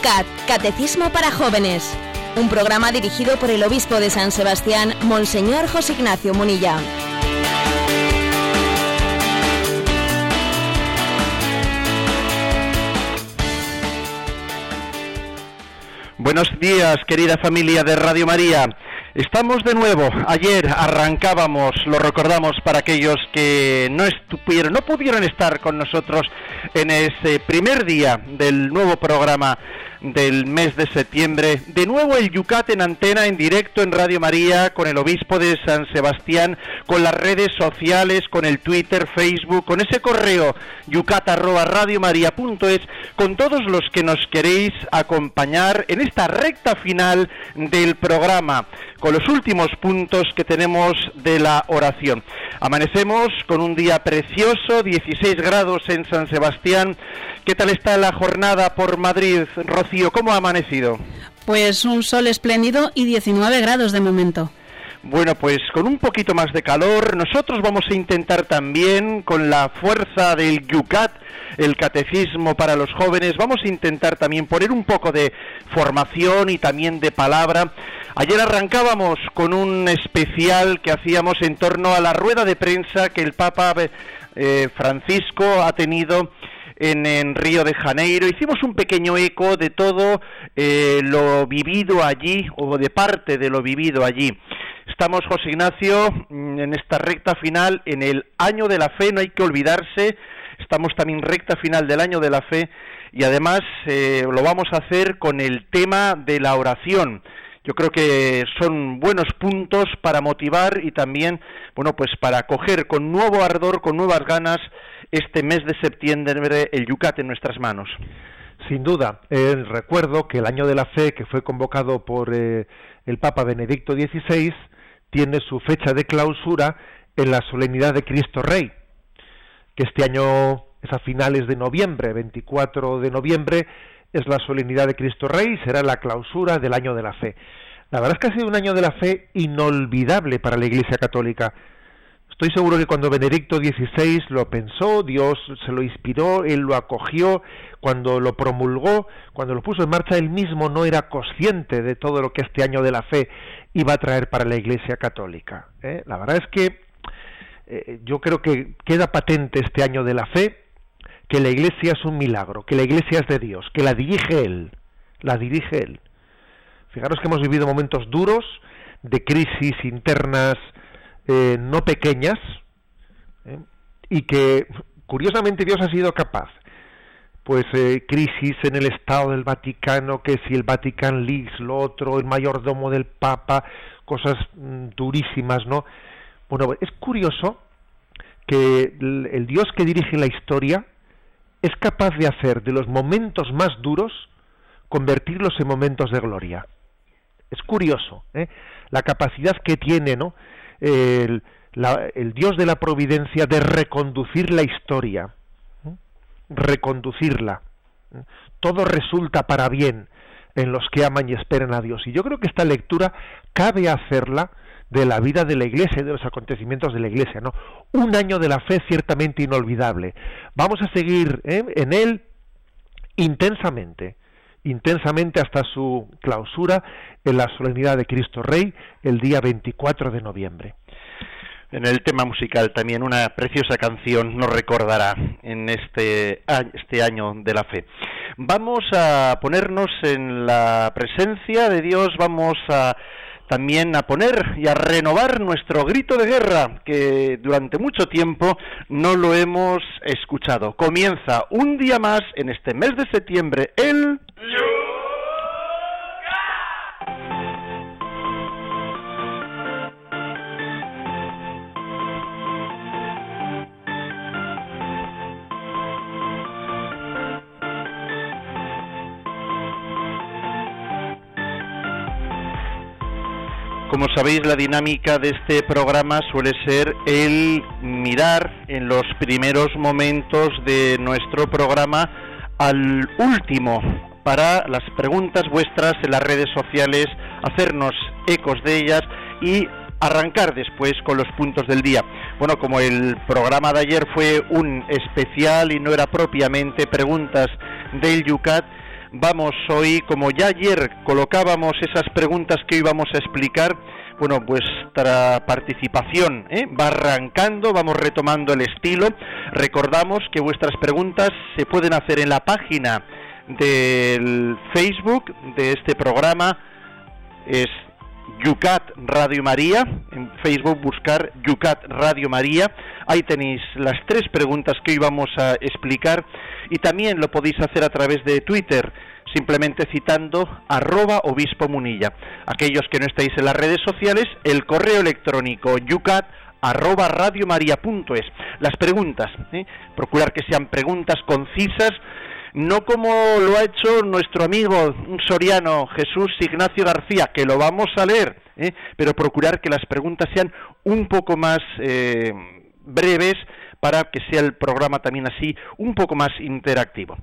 Yucat, Catecismo para Jóvenes. Un programa dirigido por el obispo de San Sebastián, Monseñor José Ignacio Munilla. Buenos días, querida familia de Radio María. Estamos de nuevo. Ayer arrancábamos, lo recordamos para aquellos que no estuvieron, no pudieron estar con nosotros en ese primer día del nuevo programa del mes de septiembre. De nuevo el Yucat en antena, en directo en Radio María, con el obispo de San Sebastián, con las redes sociales, con el Twitter, Facebook, con ese correo yucat@radiomaria.es, con todos los que nos queréis acompañar en esta recta final del programa, con los últimos puntos que tenemos de la oración. Amanecemos con un día precioso, 16 grados en San Sebastián. ¿Qué tal está la jornada por Madrid, Rocío? ¿Cómo ha amanecido? Pues un sol espléndido y 19 grados de momento. Bueno, pues con un poquito más de calor, nosotros vamos a intentar también, con la fuerza del Yucat, el catecismo para los jóvenes, vamos a intentar también poner un poco de formación y también de palabra. Ayer arrancábamos con un especial que hacíamos en torno a la rueda de prensa que el Papa eh, Francisco ha tenido en, Río de Janeiro. Hicimos un pequeño eco de todo eh, lo vivido allí o de parte de lo vivido allí. Estamos, José Ignacio, mm, en esta recta final, en el año de la fe, no hay que olvidarse, estamos también recta final del año de la fe y además eh, lo vamos a hacer con el tema de la oración. Yo creo que son buenos puntos para motivar y también, bueno, pues para coger con nuevo ardor, con nuevas ganas, este mes de septiembre el Yucat en nuestras manos. Sin duda, recuerdo que el año de la fe, que fue convocado por eh, el Papa Benedicto XVI, tiene su fecha de clausura en la solemnidad de Cristo Rey, que este año es a finales de noviembre, 24 de noviembre, es la solemnidad de Cristo Rey, será la clausura del año de la fe. La verdad es que ha sido un año de la fe inolvidable para la Iglesia Católica. Estoy seguro que cuando Benedicto XVI lo pensó, Dios se lo inspiró, él lo acogió, cuando lo promulgó, cuando lo puso en marcha, él mismo no era consciente de todo lo que este año de la fe iba a traer para la Iglesia Católica. ¿eh? La verdad es que eh, yo creo que queda patente este año de la fe que la Iglesia es un milagro, que la Iglesia es de Dios, que la dirige Él, la dirige Él. Fijaros que hemos vivido momentos duros de crisis internas, eh, no pequeñas ¿eh? y que curiosamente Dios ha sido capaz pues eh, crisis en el Estado del Vaticano, que si el Vatican Leaks, lo otro, el mayordomo del Papa, cosas mm, durísimas, ¿no? Bueno, es curioso que el, Dios que dirige la historia es capaz de hacer de los momentos más duros convertirlos en momentos de gloria. Es curioso, ¿eh? la capacidad que tiene, ¿no? El, Dios de la providencia de reconducir la historia, reconducirla. Todo resulta para bien en los que aman y esperan a Dios. Y yo creo que esta lectura cabe hacerla de la vida de la Iglesia y de los acontecimientos de la Iglesia, ¿no? Un año de la fe ciertamente inolvidable. Vamos a seguir ¿eh? en él intensamente intensamente hasta su clausura en la solemnidad de Cristo Rey el día 24 de noviembre. En el tema musical también una preciosa canción nos recordará en este, este año de la fe. Vamos a ponernos en la presencia de Dios, vamos a también a poner y a renovar nuestro grito de guerra, que durante mucho tiempo no lo hemos escuchado. Comienza un día más en este mes de septiembre el... Como sabéis, la dinámica de este programa suele ser el mirar en los primeros momentos de nuestro programa al último para las preguntas vuestras en las redes sociales, hacernos ecos de ellas y arrancar después con los puntos del día. Bueno, como el programa de ayer fue un especial y no era propiamente preguntas del Yucat, vamos hoy, como ya ayer colocábamos esas preguntas que hoy vamos a explicar, bueno, vuestra participación ¿eh? va arrancando, vamos retomando el estilo. Recordamos que vuestras preguntas se pueden hacer en la página del Facebook de este programa, es Yucat Radio María, en Facebook buscar Yucat Radio María, ahí tenéis las tres preguntas que hoy vamos a explicar y también lo podéis hacer a través de Twitter, simplemente citando arroba obispo munilla. Aquellos que no estáis en las redes sociales, el correo electrónico yucat arroba radiomaria.es. Las preguntas, ¿eh? procurar que sean preguntas concisas, no como lo ha hecho nuestro amigo soriano Jesús Ignacio García, que lo vamos a leer, ¿eh? pero procurar que las preguntas sean un poco más eh, breves para que sea el programa también así un poco más interactivo.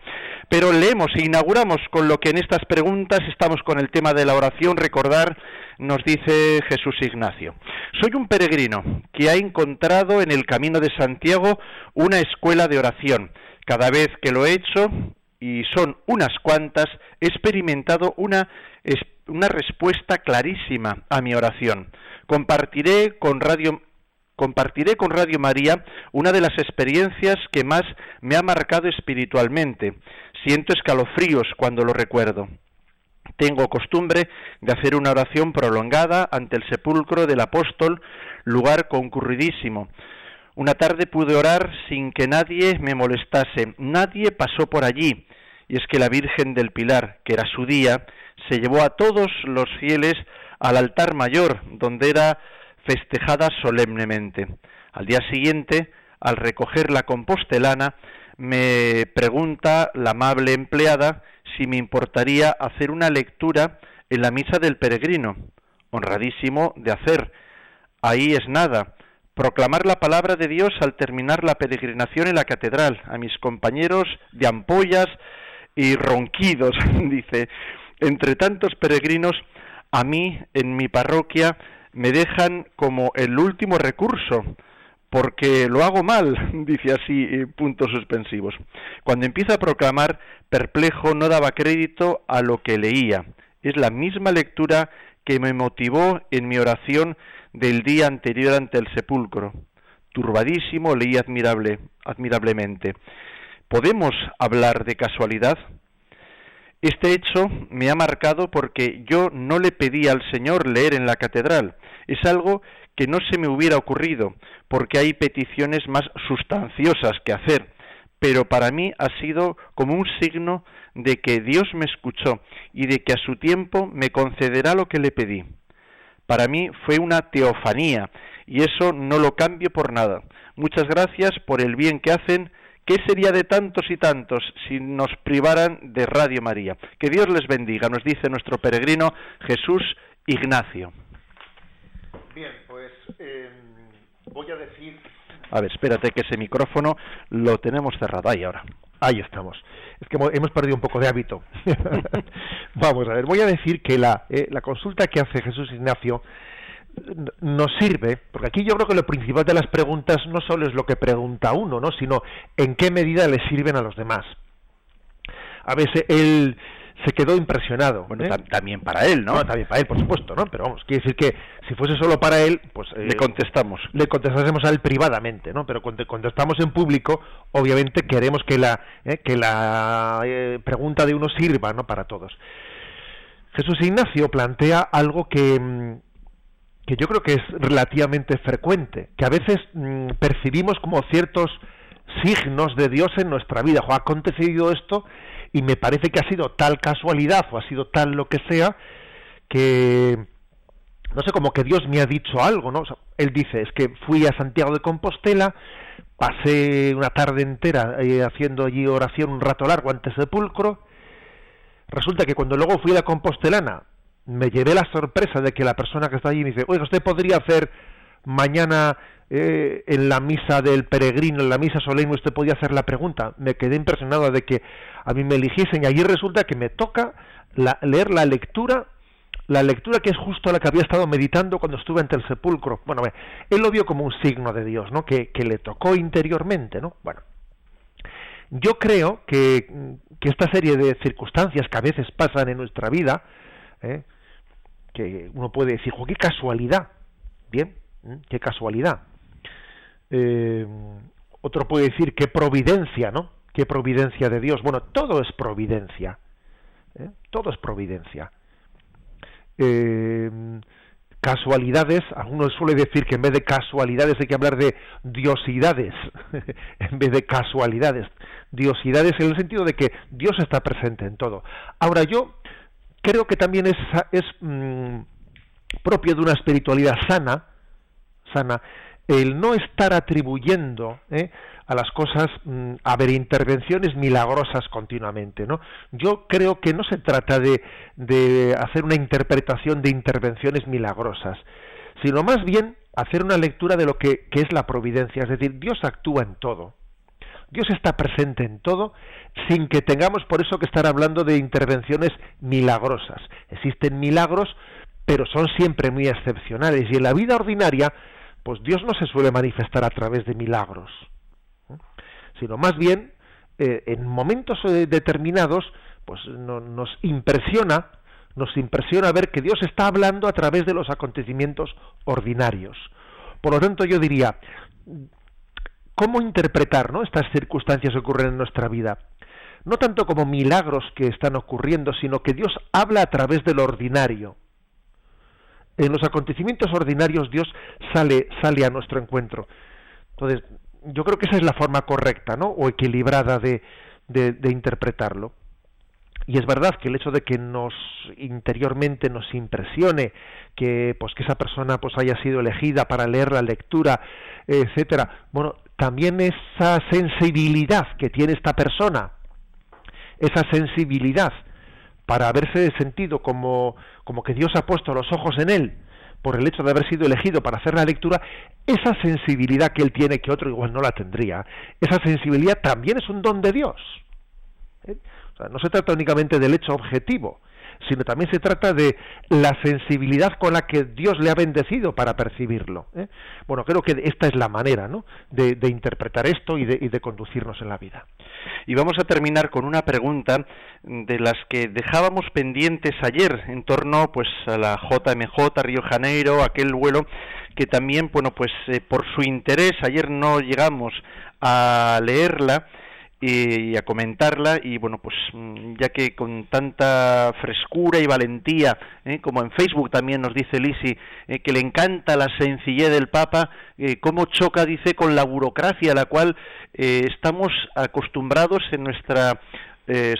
Pero leemos e inauguramos con lo que en estas preguntas estamos con el tema de la oración. Recordar, nos dice Jesús Ignacio, soy un peregrino que ha encontrado en el camino de Santiago una escuela de oración. Cada vez que lo he hecho, y son unas cuantas, he experimentado una, una respuesta clarísima a mi oración. Compartiré con Radio compartiré con Radio María una de las experiencias que más me ha marcado espiritualmente. Siento escalofríos cuando lo recuerdo. Tengo costumbre de hacer una oración prolongada ante el sepulcro del apóstol, lugar concurridísimo. Una tarde pude orar sin que nadie me molestase. Nadie pasó por allí. Y es que la Virgen del Pilar, que era su día, se llevó a todos los fieles al altar mayor, donde era festejada solemnemente. Al día siguiente, al recoger la compostelana, me pregunta la amable empleada si me importaría hacer una lectura en la misa del peregrino. Honradísimo de hacer. Ahí es nada. Proclamar la palabra de Dios al terminar la peregrinación en la catedral. A mis compañeros de ampollas y ronquidos, dice. Entre tantos peregrinos, a mí, en mi parroquia, me dejan como el último recurso, porque lo hago mal, dice así, puntos suspensivos. Cuando empieza a proclamar, perplejo, no daba crédito a lo que leía. Es la misma lectura que me motivó en mi oración del día anterior ante el sepulcro. Turbadísimo leí admirable, admirablemente. ¿Podemos hablar de casualidad? Este hecho me ha marcado porque yo no le pedí al Señor leer en la catedral. Es algo que no se me hubiera ocurrido, porque hay peticiones más sustanciosas que hacer. Pero para mí ha sido como un signo de que Dios me escuchó y de que a su tiempo me concederá lo que le pedí. Para mí fue una teofanía y eso no lo cambio por nada. Muchas gracias por el bien que hacen ¿Qué sería de tantos y tantos si nos privaran de Radio María? Que Dios les bendiga, nos dice nuestro peregrino Jesús Ignacio. Bien, pues em, voy a decir... A ver, espérate que ese micrófono lo tenemos cerrado ahí ahora. Ahí estamos. Es que hemos perdido un poco de hábito. Vamos a ver, voy a decir que la, eh, la consulta que hace Jesús Ignacio nos sirve, porque aquí yo creo que lo principal de las preguntas no solo es lo que pregunta uno, ¿no? sino en qué medida le sirven a los demás. A veces él se quedó impresionado. Bueno, ¿eh? también para él, ¿no? También para él, por supuesto, ¿no? Pero vamos, quiere decir que si fuese solo para él, pues... le eh, contestamos. Le contestásemos a él privadamente, ¿no? Pero cuando contestamos en público, obviamente queremos que la, ¿eh? que la pregunta de uno sirva, ¿no? Para todos. Jesús Ignacio plantea algo que, mm, que yo creo que es relativamente frecuente, que a veces mm, percibimos como ciertos signos de Dios en nuestra vida. O ha acontecido esto y me parece que ha sido tal casualidad o ha sido tal lo que sea que no sé, como que Dios me ha dicho algo, ¿no? él dice, es que fui a Santiago de Compostela, pasé una tarde entera eh, haciendo allí oración un rato largo antes del sepulcro, resulta que cuando luego fui a la Compostelana me llevé la sorpresa de que la persona que está allí me dice, oiga, usted podría hacer mañana eh, en la misa del peregrino, en la misa solemne, usted podía hacer la pregunta. Me quedé impresionado de que a mí me eligiesen y allí resulta que me toca leer la lectura, la lectura que es justo la que había estado meditando cuando estuve ante el sepulcro. Bueno, él lo vio como un signo de Dios, ¿no? Que, que le tocó interiormente, ¿no? Bueno, yo creo que, que, esta serie de circunstancias que a veces pasan en nuestra vida, ¿eh? Que uno puede decir, qué casualidad! Bien, qué casualidad. Eh, otro puede decir, qué providencia, ¿no? Qué providencia de Dios. Bueno, todo es providencia. ¿eh? Todo es providencia. Eh, casualidades, algunos suele decir que en vez de casualidades hay que hablar de diosidades, en vez de casualidades, diosidades en el sentido de que Dios está presente en todo. Ahora yo creo que también es, es mm, propio de una espiritualidad sana, sana, el no estar atribuyendo ¿eh? a las cosas mm, a ver intervenciones milagrosas continuamente no yo creo que no se trata de, de hacer una interpretación de intervenciones milagrosas sino más bien hacer una lectura de lo que, que es la providencia es decir Dios actúa en todo Dios está presente en todo sin que tengamos por eso que estar hablando de intervenciones milagrosas. Existen milagros, pero son siempre muy excepcionales y en la vida ordinaria, pues Dios no se suele manifestar a través de milagros sino más bien eh, en momentos eh, determinados pues nos impresiona nos impresiona ver que Dios está hablando a través de los acontecimientos ordinarios. Por lo tanto, yo diría, ¿cómo interpretar ¿no? estas circunstancias que ocurren en nuestra vida? No tanto como milagros que están ocurriendo, sino que Dios habla a través de lo ordinario. En los acontecimientos ordinarios Dios sale, sale a nuestro encuentro. Entonces, yo creo que esa es la forma correcta, ¿no? O equilibrada de, de, interpretarlo. Y es verdad que el hecho de que nos interiormente nos impresione que pues que esa persona pues haya sido elegida para leer la lectura, etcétera, bueno, también esa sensibilidad que tiene esta persona, esa sensibilidad para haberse sentido como, como que Dios ha puesto los ojos en él por el hecho de haber sido elegido para hacer la lectura, esa sensibilidad que él tiene que otro igual no la tendría, esa sensibilidad también es un don de Dios. ¿Eh? O sea, no se trata únicamente del hecho objetivo, sino también se trata de la sensibilidad con la que Dios le ha bendecido para percibirlo. ¿eh? Bueno, creo que esta es la manera ¿no? de, interpretar esto y de, conducirnos en la vida. Y vamos a terminar con una pregunta de las que dejábamos pendientes ayer en torno pues a la JMJ Río Janeiro, aquel vuelo que también, bueno, pues eh, por su interés ayer no llegamos a leerla y, a comentarla y bueno pues mm, ya que con tanta frescura y valentía ¿eh? como en Facebook también nos dice Lisi eh, que le encanta la sencillez del Papa eh, cómo choca dice con la burocracia a la cual estamos acostumbrados en nuestra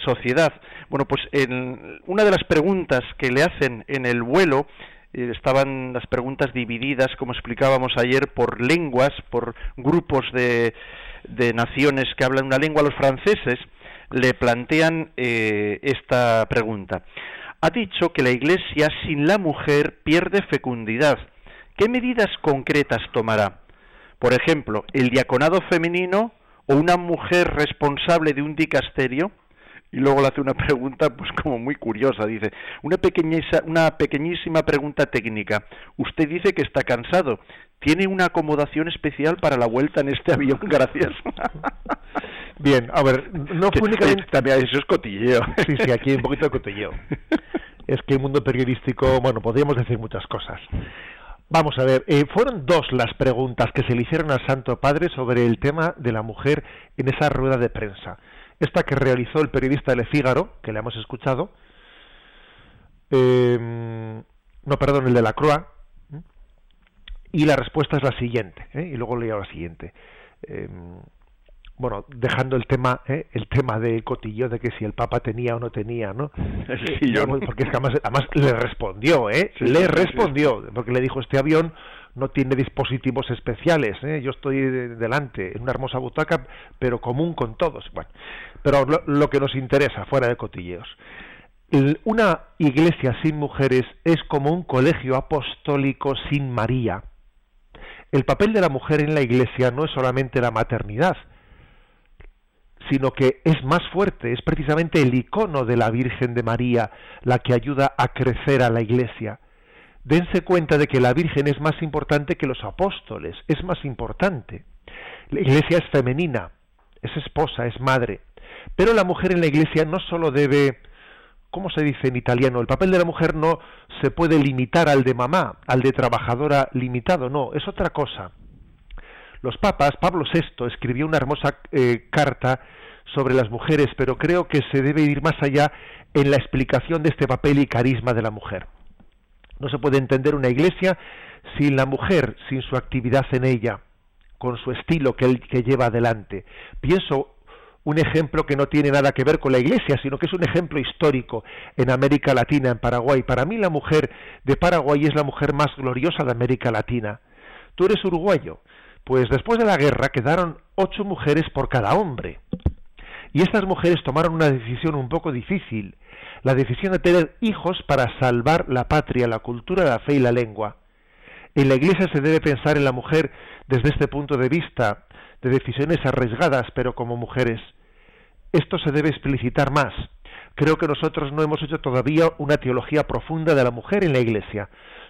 sociedad bueno pues en una de las preguntas que le hacen en el vuelo estaban las preguntas divididas como explicábamos ayer por lenguas por grupos de de naciones que hablan una lengua, los franceses, le plantean eh, esta pregunta. Ha dicho que la Iglesia sin la mujer pierde fecundidad. ¿Qué medidas concretas tomará? Por ejemplo, el diaconado femenino o una mujer responsable de un dicasterio. Y luego le hace una pregunta, pues como muy curiosa, dice, una, una pequeñísima pregunta técnica. Usted dice que está cansado tiene una acomodación especial para la vuelta en este avión, gracias. Bien, a ver, no únicamente... También eso es cotilleo. Sí, sí, aquí hay un poquito de cotilleo. Es que el mundo periodístico, bueno, podríamos decir muchas cosas. Vamos a ver, eh, fueron dos las preguntas que se le hicieron al Santo Padre sobre el tema de la mujer en esa rueda de prensa. Esta que realizó el periodista Le Figaro, que le hemos escuchado, eh, no, perdón, el de la Croix, y la respuesta es la siguiente, ¿eh? y luego leo la siguiente. Em, bueno, dejando el tema, ¿eh? el tema de cotillo de que si el Papa tenía o no tenía, ¿no? Sí, yo... Porque es que además, además le respondió, ¿eh? le respondió, porque le dijo este avión no tiene dispositivos especiales, ¿eh? yo estoy delante en una hermosa butaca, pero común con todos. Bueno, pero lo, lo que nos interesa, fuera de cotilleos. Una iglesia sin mujeres es como un colegio apostólico sin María el papel de la mujer en la Iglesia no es solamente la maternidad, sino que es más fuerte, es precisamente el icono de la Virgen de María la que ayuda a crecer a la Iglesia. Dense cuenta de que la Virgen es más importante que los apóstoles, es más importante. La Iglesia es femenina, es esposa, es madre. Pero la mujer en la iglesia no solo debe, ¿cómo se dice en italiano? El papel de la mujer no se puede limitar al de mamá, al de trabajadora limitado, no, es otra cosa. Los papas, Pablo VI escribió una hermosa eh, carta sobre las mujeres, pero creo que se debe ir más allá en la explicación de este papel y carisma de la mujer. No se puede entender una iglesia sin la mujer, sin su actividad en ella, con su estilo que, él, que lleva adelante. Pienso un ejemplo que no tiene nada que ver con la iglesia, sino que es un ejemplo histórico en América Latina, en Paraguay. Para mí la mujer de Paraguay es la mujer más gloriosa de América Latina. Tú eres uruguayo. Pues después de la guerra quedaron ocho mujeres por cada hombre. Y estas mujeres tomaron una decisión un poco difícil, la decisión de tener hijos para salvar la patria, la cultura, la fe y la lengua. En la Iglesia se debe pensar en la mujer desde este punto de vista, de decisiones arriesgadas, pero como mujeres. Esto se debe explicitar más. Creo que nosotros no hemos hecho todavía una teología profunda de la mujer en la Iglesia.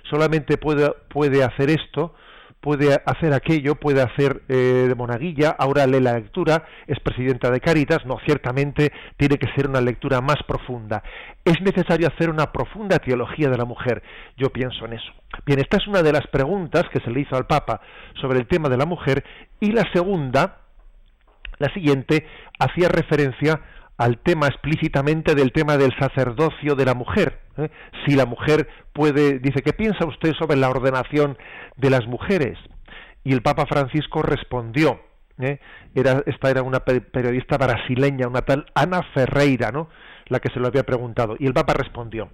Solamente puede, puede hacer esto puede hacer aquello, puede hacer eh, de monaguilla, ahora lee la lectura, es presidenta de Caritas, no, ciertamente tiene que ser una lectura más profunda. Es necesario hacer una profunda teología de la mujer, yo pienso en eso. Bien, esta es una de las preguntas que se le hizo al Papa sobre el tema de la mujer y la segunda, la siguiente, hacía referencia al tema explícitamente del tema del sacerdocio de la mujer. ¿eh? Si la mujer puede, dice, ¿qué piensa usted sobre la ordenación de las mujeres? Y el Papa Francisco respondió, ¿eh? era, esta era una periodista brasileña, una tal Ana Ferreira, ¿no? la que se lo había preguntado. Y el Papa respondió,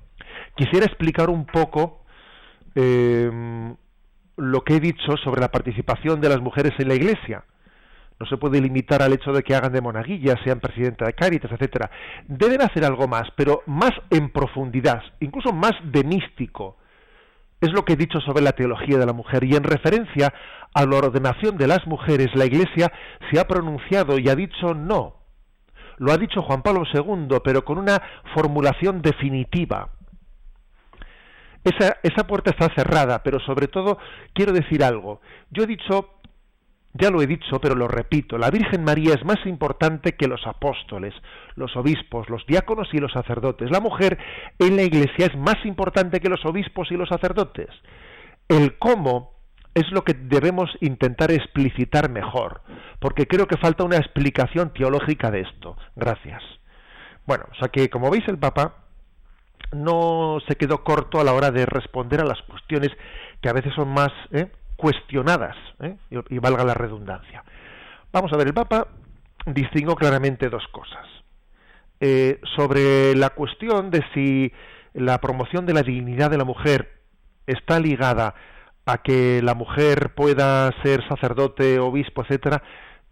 quisiera explicar un poco eh, lo que he dicho sobre la participación de las mujeres en la Iglesia no se puede limitar al hecho de que hagan de monaguillas, sean presidenta de Cáritas, etcétera. Deben hacer algo más, pero más en profundidad, incluso más de místico. Es lo que he dicho sobre la teología de la mujer y en referencia a la ordenación de las mujeres, la Iglesia se ha pronunciado y ha dicho no. Lo ha dicho Juan Pablo II, pero con una formulación definitiva. Esa, esa puerta está cerrada, pero sobre todo quiero decir algo. Yo he dicho ya lo he dicho, pero lo repito, la Virgen María es más importante que los apóstoles, los obispos, los diáconos y los sacerdotes. La mujer en la Iglesia es más importante que los obispos y los sacerdotes. El cómo es lo que debemos intentar explicitar mejor, porque creo que falta una explicación teológica de esto. Gracias. Bueno, o sea que como veis el Papa no se quedó corto a la hora de responder a las cuestiones que a veces son más ¿eh? Cuestionadas, ¿eh? y, valga la redundancia. Vamos a ver, el Papa distinguió claramente dos cosas. Eh, sobre la cuestión de si la promoción de la dignidad de la mujer está ligada a que la mujer pueda ser sacerdote, obispo, etcétera,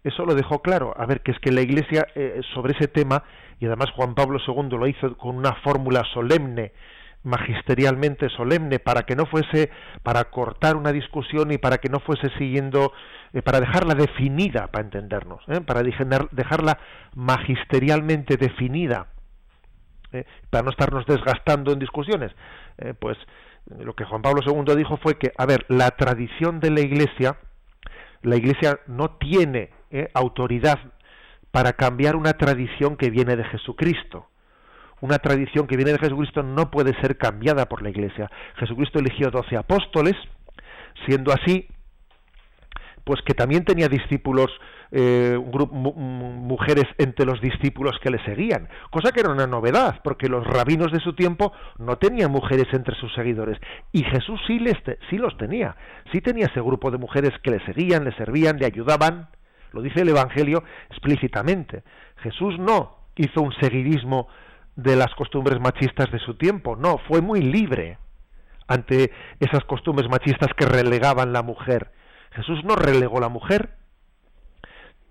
eso lo dejó claro. A ver, que es que la Iglesia eh, sobre ese tema, y además Juan Pablo II lo hizo con una fórmula solemne, magisterialmente solemne para que no fuese para cortar una discusión y para que no fuese siguiendo eh, para dejarla definida para entendernos ¿eh? para dejarla magisterialmente definida ¿eh? para no estarnos desgastando en discusiones pues lo que Juan Pablo II dijo fue que a ver la tradición de la Iglesia la Iglesia no tiene autoridad para cambiar una tradición que viene de Jesucristo una tradición que viene de Jesucristo no puede ser cambiada por la Iglesia. Jesucristo eligió doce apóstoles, siendo así, pues que también tenía discípulos, eh, mujeres entre los discípulos que le seguían, cosa que era una novedad, porque los rabinos de su tiempo no tenían mujeres entre sus seguidores, y Jesús sí, les sí los tenía, sí tenía ese grupo de mujeres que le seguían, le servían, le ayudaban, lo dice el Evangelio explícitamente. Jesús no hizo un seguidismo de las costumbres machistas de su tiempo, no, fue muy libre ante esas costumbres machistas que relegaban la mujer. Jesús no relegó la mujer,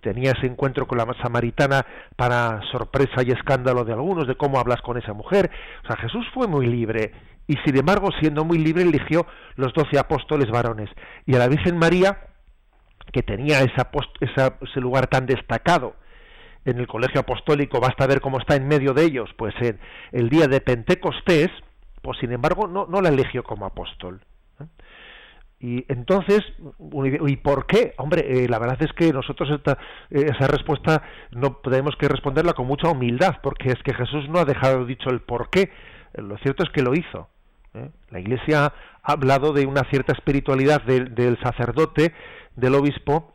tenía ese encuentro con la samaritana para sorpresa y escándalo de algunos de cómo hablas con esa mujer. O sea, Jesús fue muy libre y sin embargo, siendo muy libre, eligió los doce apóstoles varones. Y a la Virgen María, que tenía ese lugar tan destacado en el colegio apostólico, basta ver cómo está en medio de ellos, pues en el día de Pentecostés, pues sin embargo no, no la eligió como apóstol. ¿eh? Y entonces, ¿y por qué? Hombre, eh, la verdad es que nosotros esta, eh, esa respuesta no tenemos que responderla con mucha humildad, porque es que Jesús no ha dejado dicho el por qué. Lo cierto es que lo hizo. La Iglesia ha hablado de una cierta espiritualidad del sacerdote, del obispo,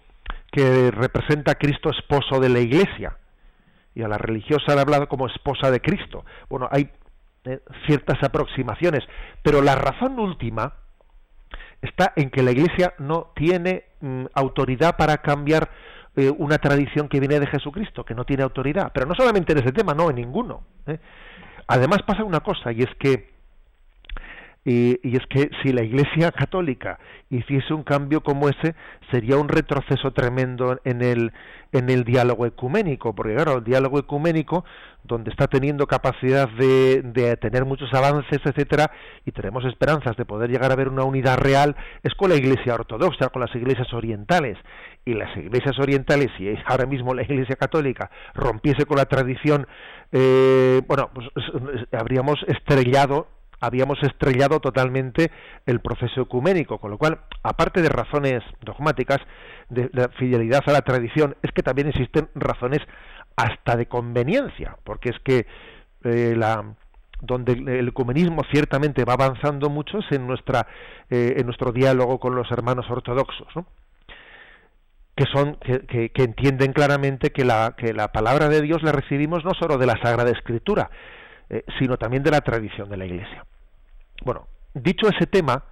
que representa a Cristo esposo de la Iglesia. Y a la religiosa le ha hablado como esposa de Cristo. Bueno, hay ciertas aproximaciones, pero la razón última, está en que la Iglesia no tiene mm, autoridad para cambiar eh, una tradición que viene de Jesucristo, que no tiene autoridad. Pero no solamente en ese tema, no, en ninguno. ¿eh? Además pasa una cosa, y es que y, es que si la Iglesia católica hiciese un cambio como ese, sería un retroceso tremendo en el, en el diálogo ecuménico, porque claro, el diálogo ecuménico, donde está teniendo capacidad de, de tener muchos avances, etcétera, y tenemos esperanzas de poder llegar a ver una unidad real, es con la Iglesia ortodoxa, con las iglesias orientales. Y las iglesias orientales, si ahora mismo la Iglesia católica rompiese con la tradición, eh, bueno, pues habríamos estrellado habíamos estrellado totalmente el proceso ecuménico, con lo cual, aparte de razones dogmáticas, de, la fidelidad a la tradición, es que también existen razones hasta de conveniencia, porque es que eh, donde el ecumenismo ciertamente va avanzando mucho es en nuestra eh, en nuestro diálogo con los hermanos ortodoxos, que son que, que, entienden claramente que la que la palabra de Dios la recibimos no solo de la Sagrada Escritura, eh, sino también de la tradición de la Iglesia. Bueno, dicho ese tema,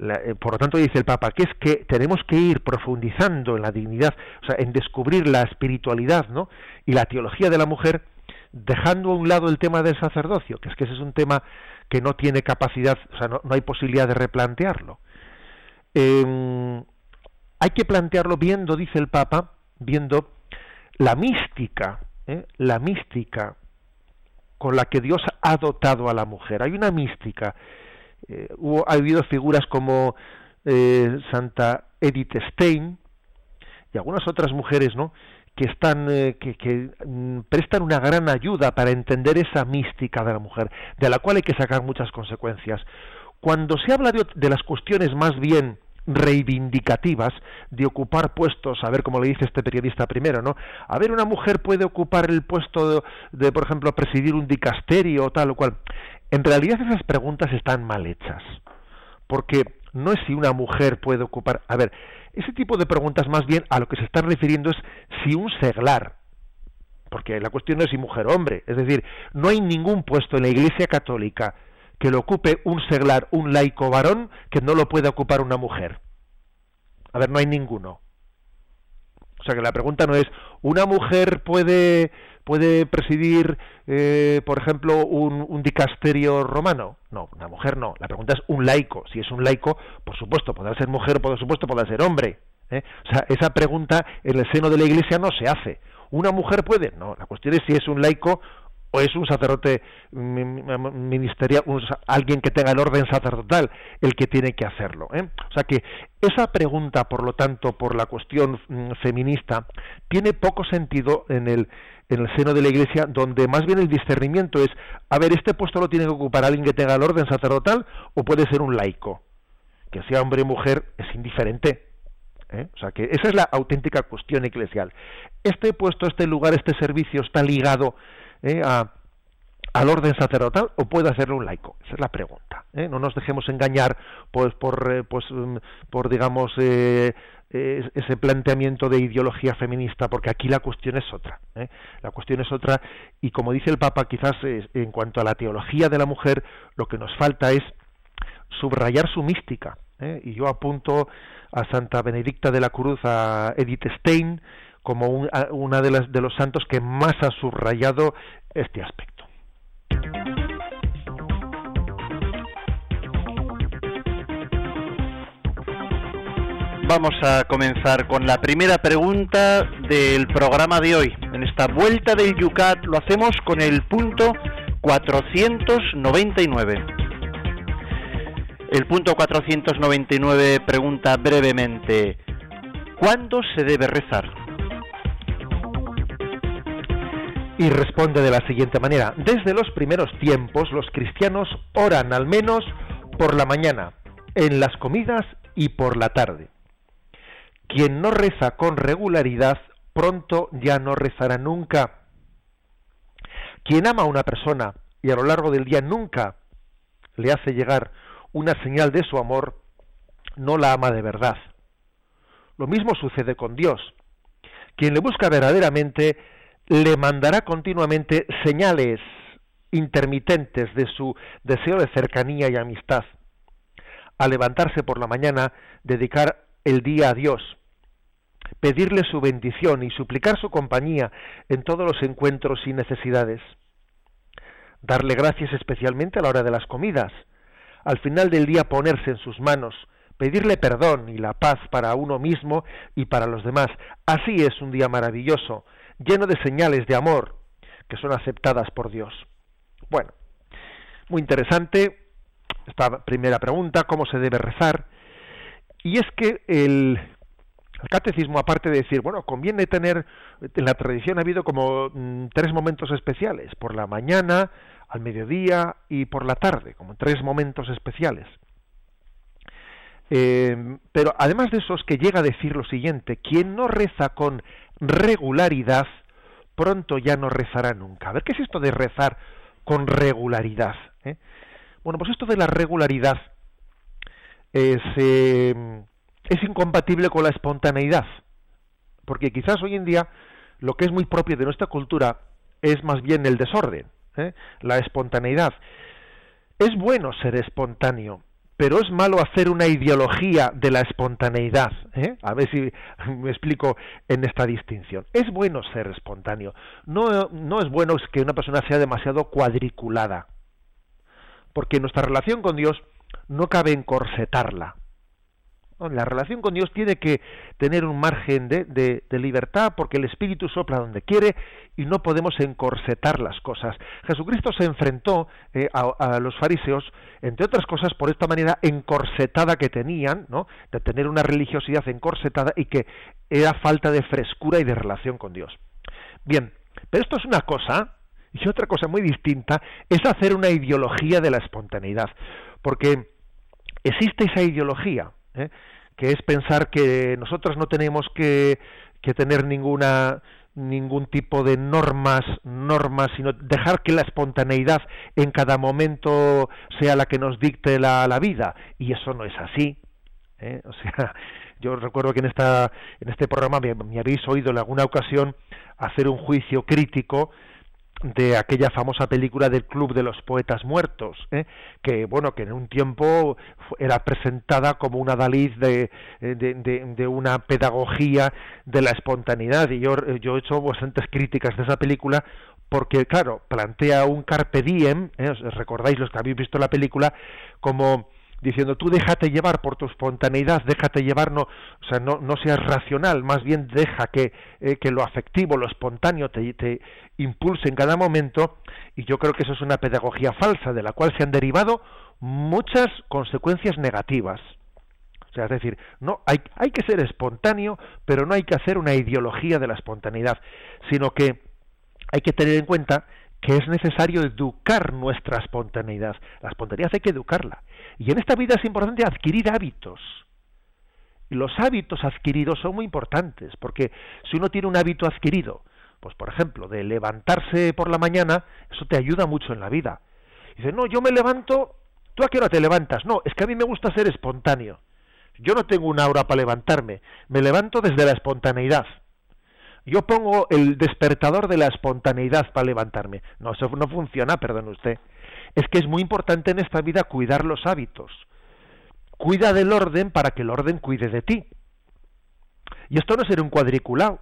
eh, por lo tanto dice el Papa, que es que tenemos que ir profundizando en la dignidad, o sea, en descubrir la espiritualidad, ¿no? Y la teología de la mujer, dejando a un lado el tema del sacerdocio, que es que ese es un tema que no tiene capacidad, o sea, no, hay posibilidad de replantearlo. Em, hay que plantearlo viendo, dice el Papa, viendo la mística, ¿eh? la mística con la que Dios ha dotado a la mujer. Hay una mística. Eh, hubo, ha habido figuras como eh, Santa Edith Stein y algunas otras mujeres, ¿no? que están eh, que, mm, prestan una gran ayuda para entender esa mística de la mujer, de la cual hay que sacar muchas consecuencias. Cuando se habla de, de las cuestiones más bien reivindicativas de ocupar puestos, a ver cómo le dice este periodista primero, ¿no? A ver, una mujer puede ocupar el puesto de, por ejemplo, presidir un dicasterio o tal o cual. En realidad esas preguntas están mal hechas, porque no es si una mujer puede ocupar, a ver, ese tipo de preguntas más bien a lo que se están refiriendo es si un seglar, porque la cuestión no es si mujer o hombre, es decir, no hay ningún puesto en la Iglesia Católica que lo ocupe un seglar, un laico varón, que no lo pueda ocupar una mujer. A ver, no hay ninguno. O sea que la pregunta no es, ¿una mujer puede, puede presidir, eh, por ejemplo, un, dicasterio romano? No, una mujer no. La pregunta es un laico. Si es un laico, por supuesto, podrá ser mujer, por supuesto, podrá ser hombre. ¿eh? O sea, esa pregunta en el seno de la Iglesia no se hace. ¿Una mujer puede? No, la cuestión es si es un laico o es un sacerdote ministerial, alguien que tenga el orden sacerdotal el que tiene que hacerlo. ¿eh? O sea que esa pregunta, por lo tanto, por la cuestión mm, feminista, tiene poco sentido en el, en el seno de la Iglesia, donde más bien el discernimiento es, a ver, este puesto lo tiene que ocupar alguien que tenga el orden sacerdotal o puede ser un laico. Que sea hombre o mujer es indiferente. ¿eh? O sea que esa es la auténtica cuestión eclesial. Este puesto, este lugar, este servicio está ligado ¿eh? al orden sacerdotal o puede hacerlo un laico? Esa es la pregunta. ¿eh? No nos dejemos engañar pues por, eh, pues, mm, por digamos, ese planteamiento de ideología feminista, porque aquí la cuestión es otra. La cuestión es otra y como dice el Papa, quizás en cuanto a la teología de la mujer, lo que nos falta es subrayar su mística. Y yo apunto a Santa Benedicta de la Cruz, a Edith Stein, como una de, las, de los santos que más ha subrayado este aspecto. Vamos a comenzar con la primera pregunta del programa de hoy. En esta vuelta del Yucat lo hacemos con el punto 499. El punto 499 pregunta brevemente, ¿cuándo se debe rezar? Y responde de la siguiente manera. Desde los primeros tiempos los cristianos oran al menos por la mañana, en las comidas y por la tarde. Quien no reza con regularidad, pronto ya no rezará nunca. Quien ama a una persona y a lo largo del día nunca le hace llegar una señal de su amor, no la ama de verdad. Lo mismo sucede con Dios. Quien le busca verdaderamente le mandará continuamente señales intermitentes de su deseo de cercanía y amistad. Al levantarse por la mañana, dedicar el día a Dios, pedirle su bendición y suplicar su compañía en todos los encuentros y necesidades. Darle gracias especialmente a la hora de las comidas. Al final del día ponerse en sus manos, pedirle perdón y la paz para uno mismo y para los demás. Así es un día maravilloso, lleno de señales de amor que son aceptadas por Dios. Bueno, muy interesante esta primera pregunta, ¿cómo se debe rezar? Y es que el, catecismo, aparte de decir, bueno, conviene tener, en la tradición ha habido como mm, tres momentos especiales, por la mañana, al mediodía y por la tarde, como tres momentos especiales. Eh, pero además de eso es que llega a decir lo siguiente, quien no reza con regularidad, pronto ya no rezará nunca. A ver, ¿qué es esto de rezar con regularidad? Eh? Bueno, pues esto de la regularidad es, eh, es incompatible con la espontaneidad, porque quizás hoy en día lo que es muy propio de nuestra cultura es más bien el desorden, ¿eh? la espontaneidad. Es bueno ser espontáneo, pero es malo hacer una ideología de la espontaneidad. ¿eh? A ver si me explico en esta distinción. Es bueno ser espontáneo. No, no es bueno que una persona sea demasiado cuadriculada. Porque nuestra relación con Dios no cabe encorsetarla. La relación con Dios tiene que tener un margen de, libertad porque el Espíritu sopla donde quiere y no podemos encorsetar las cosas. Jesucristo se enfrentó eh, a, los fariseos, entre otras cosas, por esta manera encorsetada que tenían, ¿no? de tener una religiosidad encorsetada y que era falta de frescura y de relación con Dios. Bien, pero esto es una cosa, y otra cosa muy distinta es hacer una ideología de la espontaneidad, porque existe esa ideología, ¿eh? que es pensar que nosotros no tenemos que, que tener ninguna ningún tipo de normas, normas, sino dejar que la espontaneidad en cada momento sea la que nos dicte la, vida. Y eso no es así. ¿eh? O sea, yo recuerdo que en, esta, en este programa me, me habéis oído en alguna ocasión hacer un juicio crítico de aquella famosa película del Club de los Poetas Muertos, ¿eh? que bueno, que en un tiempo era presentada como una Dalí de, de, de, una pedagogía de la espontaneidad, y yo, yo he hecho bastantes críticas de esa película porque, claro, plantea un carpe diem, ¿eh? ¿os recordáis los que habéis visto la película, como diciendo tú déjate llevar por tu espontaneidad, déjate llevar, no, o sea, no, no seas racional, más bien deja que, eh, que lo afectivo, lo espontáneo te, te impulse en cada momento, y yo creo que eso es una pedagogía falsa, de la cual se han derivado muchas consecuencias negativas. O sea, es decir, no hay, hay que ser espontáneo, pero no hay que hacer una ideología de la espontaneidad, sino que hay que tener en cuenta que es necesario educar nuestra espontaneidad. La espontaneidad hay que educarla. Y en esta vida es importante adquirir hábitos. Los hábitos adquiridos son muy importantes, porque si uno tiene un hábito adquirido, pues por ejemplo, de levantarse por la mañana, eso te ayuda mucho en la vida. dice, no, yo me levanto, ¿tú a qué hora te levantas? No, es que a mí me gusta ser espontáneo. Yo no tengo una hora para levantarme, me levanto desde la espontaneidad yo pongo el despertador de la espontaneidad para levantarme. No, eso no funciona, perdón usted. Es que es muy importante en esta vida cuidar los hábitos. Cuida del orden para que el orden cuide de ti. Y esto no es ser un cuadriculado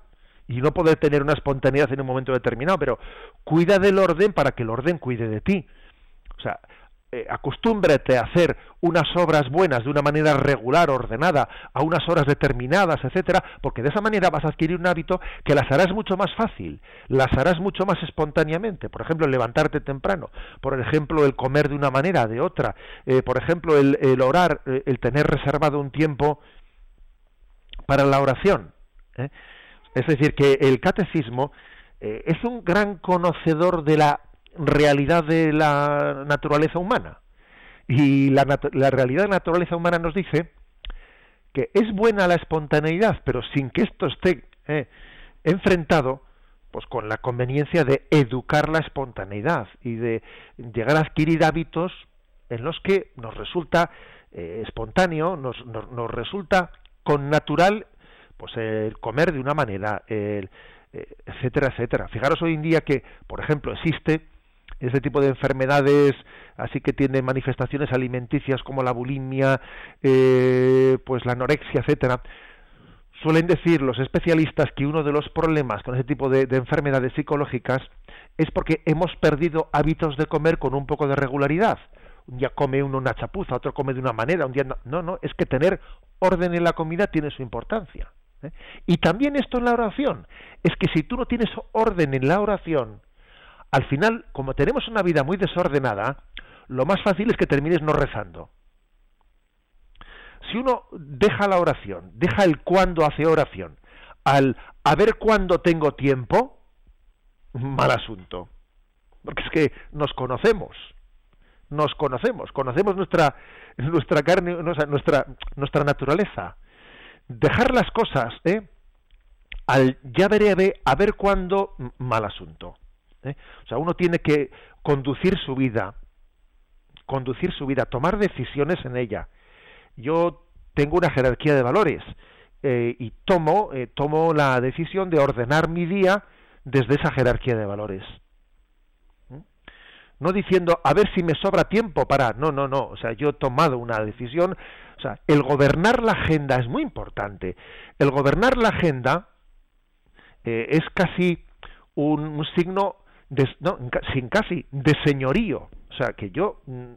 y no poder tener una espontaneidad en un momento determinado, pero cuida del orden para que el orden cuide de ti. O sea, eh, acostúmbrate a hacer unas obras buenas de una manera regular, ordenada, a unas horas determinadas, etcétera, porque de esa manera vas a adquirir un hábito que las harás mucho más fácil, las harás mucho más espontáneamente. Por ejemplo, levantarte temprano, por ejemplo, el comer de una manera, de otra, eh, por ejemplo, el, el orar, eh, el tener reservado un tiempo para la oración. Es decir, que el catecismo es un gran conocedor de la realidad de la naturaleza humana. Y la, la realidad de la naturaleza humana nos dice que es buena la espontaneidad, pero sin que esto esté eh, enfrentado pues con la conveniencia de educar la espontaneidad y de llegar a adquirir hábitos en los que nos resulta eh, espontáneo, nos, nos, resulta con natural pues el comer de una manera, el, eh, etcétera, etcétera. Fijaros hoy en día que, por ejemplo, existe ese tipo de enfermedades así que tiene manifestaciones alimenticias como la bulimia, eh, pues la anorexia, etcétera. Suelen decir los especialistas que uno de los problemas con ese tipo de, enfermedades psicológicas es porque hemos perdido hábitos de comer con un poco de regularidad. Un día come uno una chapuza, otro come de una manera, un día no. No, no, es que tener orden en la comida tiene su importancia. ¿eh? Y también esto en la oración. Es que si tú no tienes orden en la oración, al final, como tenemos una vida muy desordenada, lo más fácil es que termines no rezando. Si uno deja la oración, deja el cuándo hace oración, al a ver cuándo tengo tiempo, mal asunto. Porque es que nos conocemos, nos conocemos, conocemos nuestra, nuestra carne, nuestra, nuestra naturaleza. Dejar las cosas, ¿eh? al ya veré a ver cuándo, mal asunto. ¿Eh? O sea, uno tiene que conducir su vida, conducir su vida, tomar decisiones en ella. Yo tengo una jerarquía de valores eh, y tomo, eh, tomo la decisión de ordenar mi día desde esa jerarquía de valores. ¿Mm? No diciendo, a ver si me sobra tiempo para... No, no, no. O sea, yo he tomado una decisión. O sea, el gobernar la agenda es muy importante. El gobernar la agenda es casi un signo no, sin casi, de señorío. O sea, que yo mm,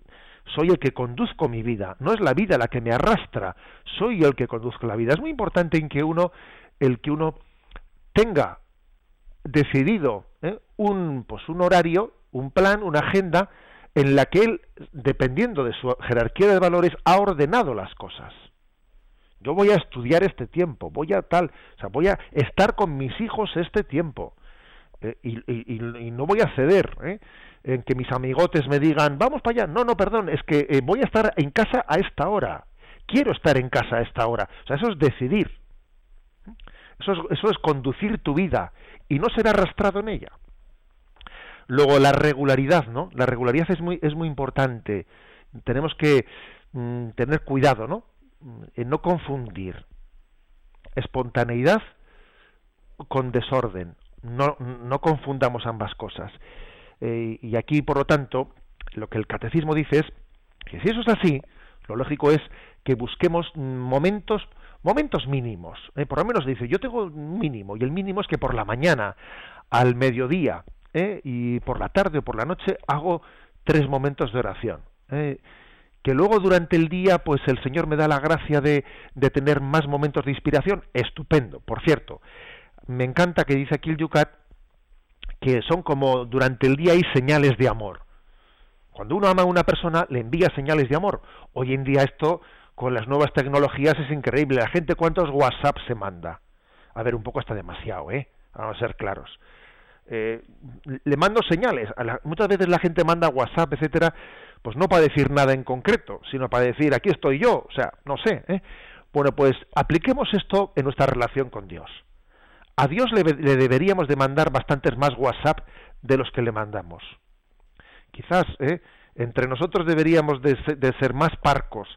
soy el que conduzco mi vida, no es la vida la que me arrastra, soy el que conduzco la vida. Es muy importante en que uno, el que uno tenga decidido ¿eh? un, pues un horario, un plan, una agenda, en la que él, dependiendo de su jerarquía de valores, ha ordenado las cosas. Yo voy a estudiar este tiempo, voy a tal, o sea, voy a estar con mis hijos este tiempo. Eh, y, no voy a ceder ¿eh? en que mis amigotes me digan vamos para allá no no perdón es que eh, voy a estar en casa a esta hora. Quiero estar en casa a esta hora. O sea eso es decidir. Eso es, eso es conducir tu vida y no ser arrastrado en ella. Luego la regularidad no la regularidad es muy es muy importante. Tenemos que mm, tener cuidado no en no confundir espontaneidad con desorden no, no confundamos ambas cosas. Eh, y aquí, por lo tanto, lo que el catecismo dice es que si eso es así, lo lógico es que busquemos momentos momentos mínimos. Eh, por lo menos dice, yo tengo un mínimo, y el mínimo es que por la mañana, al mediodía, eh, y por la tarde o por la noche hago tres momentos de oración. que luego durante el día, pues el Señor me da la gracia de, de tener más momentos de inspiración, estupendo. Por cierto, me encanta que dice aquí el Yucat que son como durante el día hay señales de amor. Cuando uno ama a una persona, le envía señales de amor. Hoy en día esto, con las nuevas tecnologías, es increíble. La gente cuántos WhatsApp se manda. A ver, un poco está demasiado, ¿eh? Vamos a ser claros. Eh, le mando señales. muchas veces la gente manda WhatsApp, etcétera, pues no para decir nada en concreto, sino para decir aquí estoy yo. O sea, no sé. ¿eh? Bueno, pues apliquemos esto en nuestra relación con Dios a Dios le, deberíamos de mandar bastantes más WhatsApp de los que le mandamos. Quizás ¿eh? entre nosotros deberíamos de ser, más parcos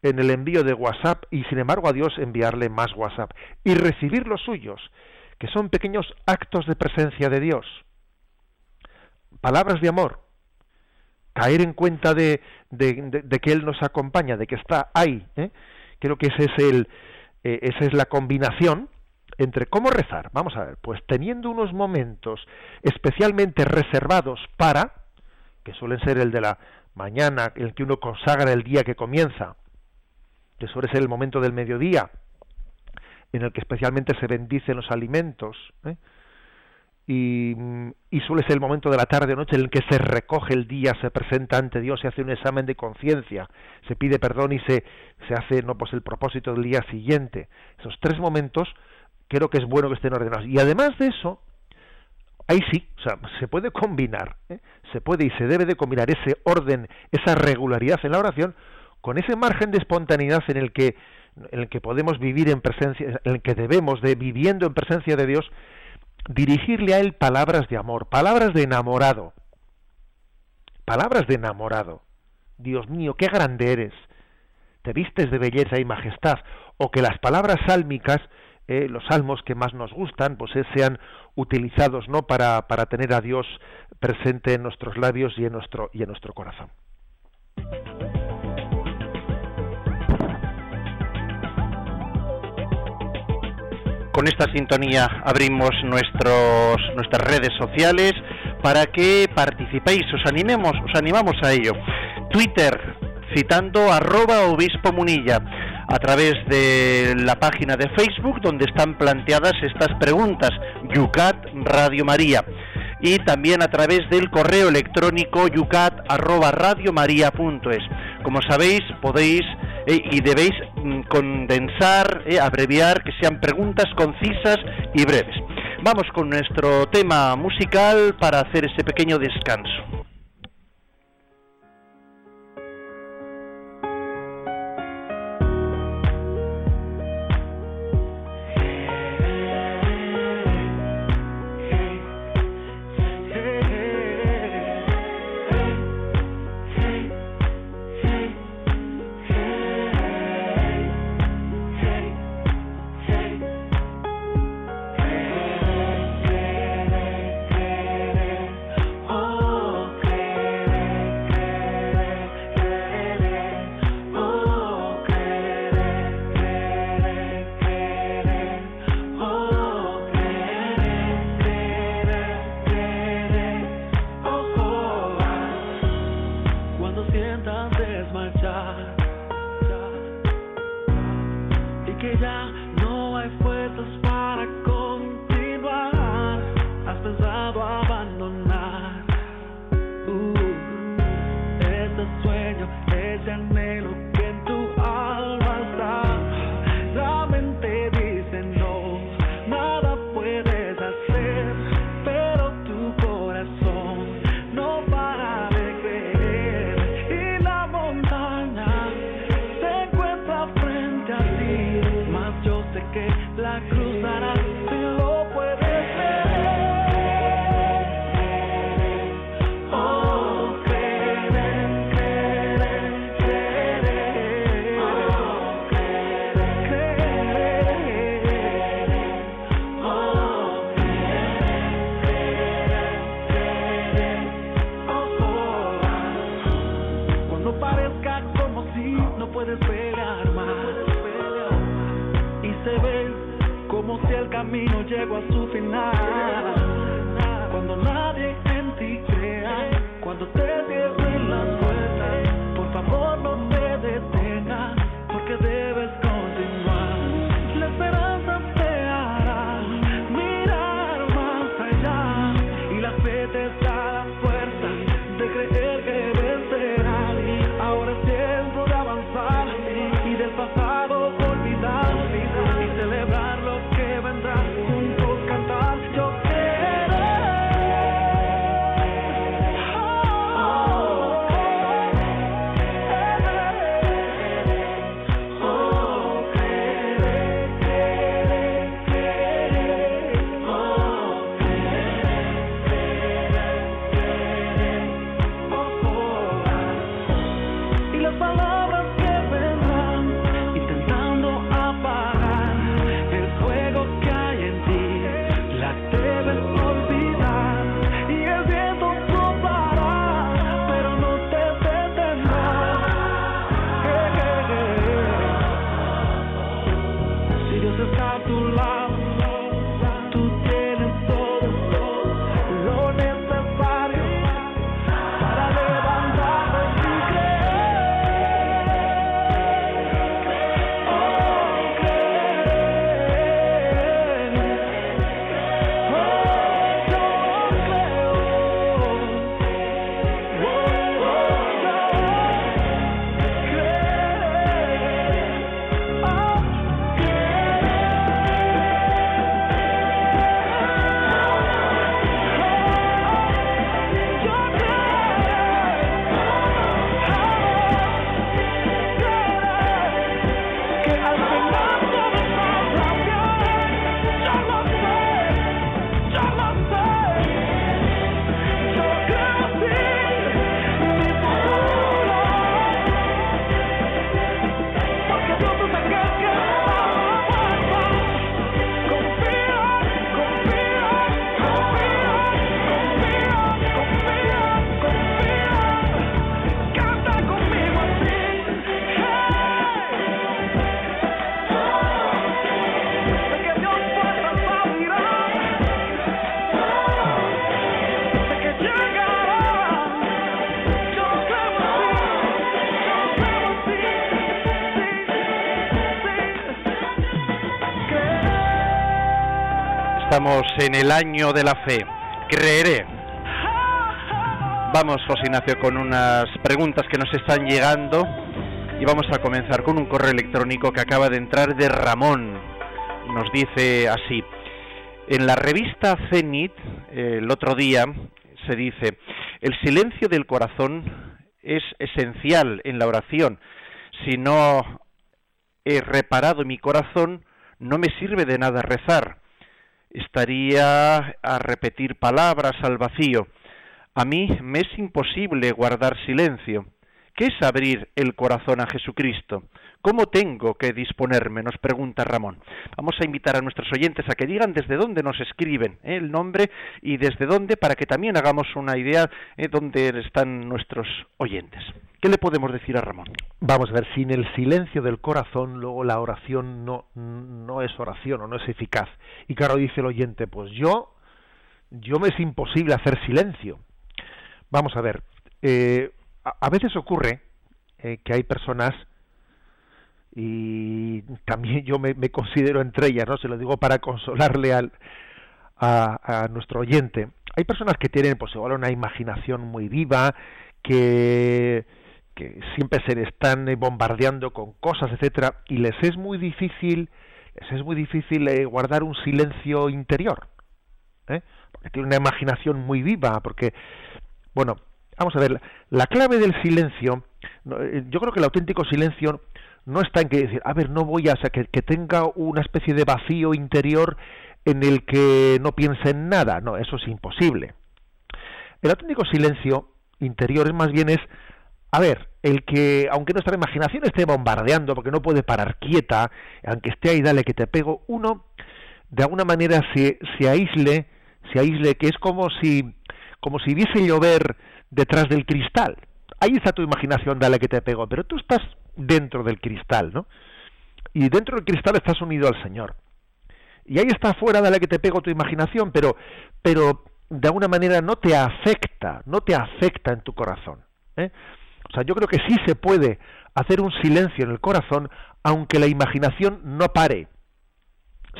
en el envío de WhatsApp y sin embargo a Dios enviarle más WhatsApp y recibir los suyos, que son pequeños actos de presencia de Dios. Palabras de amor, caer en cuenta de, que Él nos acompaña, de que está ahí. ¿eh? Creo que ese es el, eh, esa es la combinación entre cómo rezar, vamos a ver, pues teniendo unos momentos especialmente reservados para, que suelen ser el de la mañana, el que uno consagra el día que comienza, que suele ser el momento del mediodía, en el que especialmente se bendicen los alimentos, ¿eh? y, y, suele ser el momento de la tarde o noche en el que se recoge el día, se presenta ante Dios, se hace un examen de conciencia, se pide perdón y se, se hace no pues el propósito del día siguiente. Esos tres momentos creo que es bueno que estén ordenados. Y además de eso, ahí sí, o sea, se puede combinar, ¿eh? se puede y se debe de combinar ese orden, esa regularidad en la oración con ese margen de espontaneidad en el que en el que podemos vivir en presencia, en el que debemos de viviendo en presencia de Dios, dirigirle a él palabras de amor, palabras de enamorado, palabras de enamorado. Dios mío, qué grande eres, te vistes de belleza y majestad, o que las palabras sálmicas, eh, los salmos que más nos gustan, pues eh, sean utilizados no para, para tener a Dios presente en nuestros labios y en nuestro y en nuestro corazón. Con esta sintonía abrimos nuestros, nuestras redes sociales para que participéis, os animemos, os animamos a ello. Twitter, citando arroba obispo munilla, a través de la página de Facebook donde están planteadas estas preguntas, Yucat Radio María, y también a través del correo electrónico yucat arroba radiomaria.es. Como sabéis, podéis eh, y debéis mm, condensar, eh, abreviar, que sean preguntas concisas y breves. Vamos con nuestro tema musical para hacer ese pequeño descanso. En el año de la fe. Creeré. Vamos, José Ignacio, con unas preguntas que nos están llegando y vamos a comenzar con un correo electrónico que acaba de entrar de Ramón. Nos dice así. En la revista Zenit, el otro día, se dice, el silencio del corazón es esencial en la oración. Si no he reparado mi corazón, no me sirve de nada rezar estaría a repetir palabras al vacío. A mí me es imposible guardar silencio. ¿Qué es abrir el corazón a Jesucristo? ¿Cómo tengo que disponerme? Nos pregunta Ramón. Vamos a invitar a nuestros oyentes a que digan desde dónde nos escriben ¿eh? el nombre y desde dónde para que también hagamos una idea de ¿eh? dónde están nuestros oyentes. ¿Qué le podemos decir a Ramón? Vamos a ver, sin el silencio del corazón, luego la oración no, no es oración o no es eficaz. Y claro, dice el oyente, pues yo, yo me es imposible hacer silencio. Vamos a ver, eh, a, veces ocurre que hay personas y también yo me, considero entre ellas, ¿no? Se lo digo para consolarle al, a, nuestro oyente. Hay personas que tienen, pues igual, una imaginación muy viva, que, que siempre se le están bombardeando con cosas, etcétera, y les es muy difícil, les es muy difícil eh, guardar un silencio interior, ¿eh? porque tiene una imaginación muy viva, porque, bueno, Vamos a ver, la clave del silencio, eh, yo creo que el auténtico silencio no está en que decir, a ver, no voy a, o sea, que, tenga una especie de vacío interior en el que no piense en nada, no, eso es imposible. El auténtico silencio interior es más bien es, a ver, el que, aunque nuestra imaginación esté bombardeando, porque no puede parar quieta, aunque esté ahí, dale que te pego, uno, de alguna manera se, se aísle, se aísle, que es como si, como si viese llover detrás del cristal. Ahí está tu imaginación, dale que te pego, pero tú estás dentro del cristal, ¿no? Y dentro del cristal estás unido al Señor. Y ahí está afuera, dale que te pego tu imaginación, pero, pero de alguna manera no te afecta, no te afecta en tu corazón. ¿eh? O sea, yo creo que sí se puede hacer un silencio en el corazón, aunque la imaginación no pare.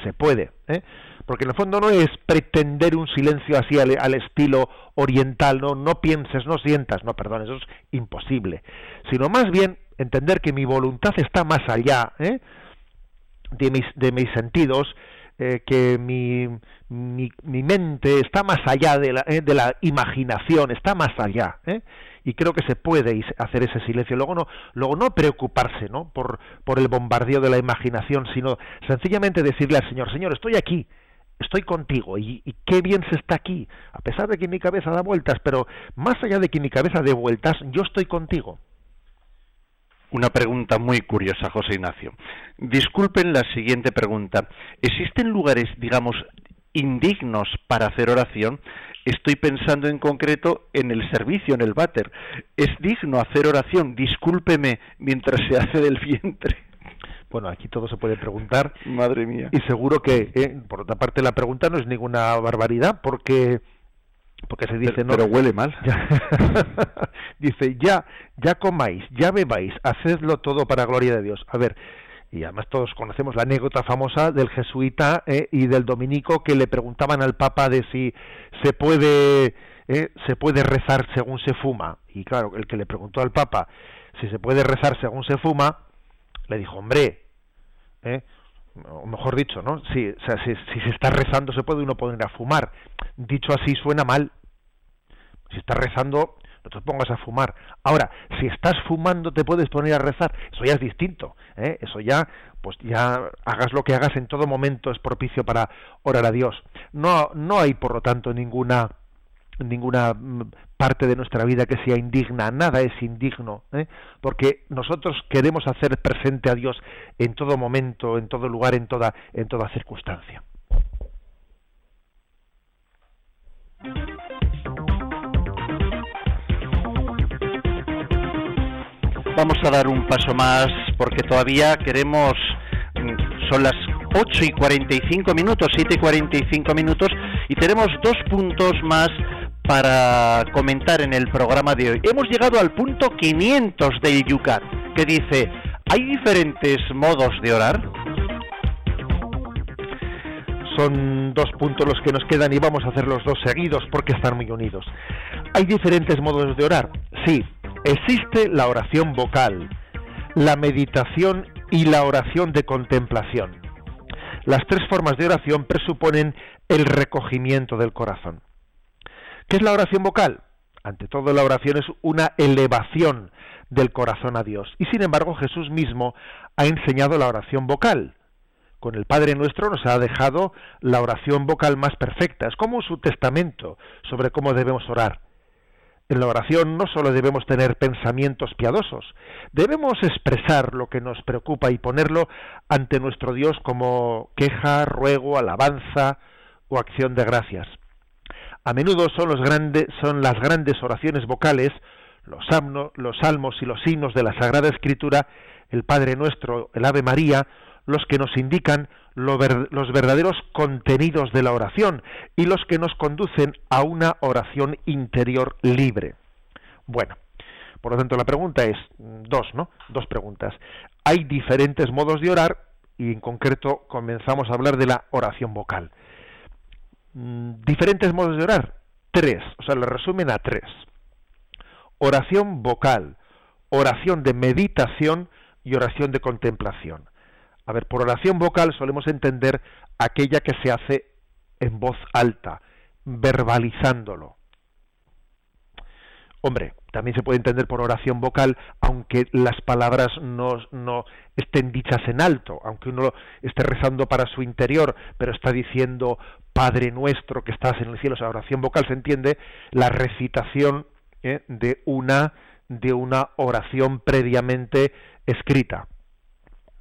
Se puede. ¿eh? Porque en el fondo no es pretender un silencio así al, estilo oriental, no, no pienses, no sientas, no, perdón, eso es imposible, sino más bien entender que mi voluntad está más allá ¿eh? de, mis, de mis sentidos, eh, que mi, mente está más allá de la, ¿eh? de la imaginación, está más allá. ¿eh? y creo que se puede hacer ese silencio. Luego no, luego no preocuparse ¿no? Por, por el bombardeo de la imaginación, sino sencillamente decirle al Señor, Señor, estoy aquí, estoy contigo y, qué bien se está aquí, a pesar de que mi cabeza da vueltas, pero más allá de que mi cabeza dé vueltas, yo estoy contigo. Una pregunta muy curiosa, José Ignacio. Disculpen la siguiente pregunta. ¿Existen lugares, digamos, indignos para hacer oración? Estoy pensando en concreto en el servicio, en el váter. ¿Es digno hacer oración? Discúlpeme mientras se hace del vientre. Bueno, aquí todo se puede preguntar. Madre mía. Y seguro que, eh, por otra parte, la pregunta no es ninguna barbaridad, porque porque se dice no pero huele mal. Dice ya ya comáis ya bebáis hacedlo todo para gloria de Dios a ver y además todos conocemos la anécdota famosa del jesuita eh, y del dominico que le preguntaban al papa de si se puede eh, se puede rezar según se fuma. Y claro el que le preguntó al papa si se puede rezar según se fuma le dijo hombre ¿eh? o mejor dicho, ¿no? Si, o sea, si, se está rezando se puede uno poner a fumar. Dicho así suena mal. Si estás rezando, no te pongas a fumar. Ahora, si estás fumando te puedes poner a rezar, eso ya es distinto. ¿eh? Eso ya, pues ya hagas lo que hagas en todo momento es propicio para orar a Dios. No, no hay, por lo tanto, ninguna ninguna mm, parte de nuestra vida que sea indigna, nada es indigno, ¿eh? porque nosotros queremos hacer presente a Dios en todo momento, en todo lugar, en toda, en toda circunstancia. Vamos a dar un paso más porque todavía queremos, mm, son las 8 y 45 minutos, 7 y 45 minutos, y tenemos dos puntos más para comentar en el programa de hoy. Hemos llegado al punto 500 del Yucat, que dice, ¿hay diferentes modos de orar? son dos puntos los que nos quedan y vamos a hacer los dos seguidos porque están muy unidos. ¿Hay diferentes modos de orar? Sí, existe la oración vocal, la meditación y la oración de contemplación. Las tres formas de oración presuponen el recogimiento del corazón. ¿Qué es la oración vocal? Ante todo, la oración es una elevación del corazón a Dios. Y sin embargo, Jesús mismo ha enseñado la oración vocal. Con el Padre Nuestro nos ha dejado la oración vocal más perfecta. Es como su testamento sobre cómo debemos orar. En la oración no solo debemos tener pensamientos piadosos, debemos expresar lo que nos preocupa y ponerlo ante nuestro Dios como queja, ruego, alabanza o acción de gracias. A menudo son, las grandes oraciones vocales, los, los salmos y los signos de la Sagrada Escritura, el Padre Nuestro, el Ave María, los que nos indican los verdaderos contenidos de la oración y los que nos conducen a una oración interior libre. Bueno, por lo tanto la pregunta es dos, ¿no? Dos preguntas. Hay diferentes modos de orar y en concreto comenzamos a hablar de la oración vocal. Mm, diferentes modos de orar, tres, o sea, lo resumen a tres. Oración vocal, oración de meditación y oración de contemplación. A ver, por oración vocal solemos entender aquella que se hace en voz alta, verbalizándolo. Hombre, también se puede entender por oración vocal, aunque las palabras no, no, estén dichas en alto, aunque uno esté rezando para su interior, pero está diciendo Padre nuestro que estás en el cielo. O sea, oración vocal se entiende la recitación ¿eh? de una de una oración previamente escrita.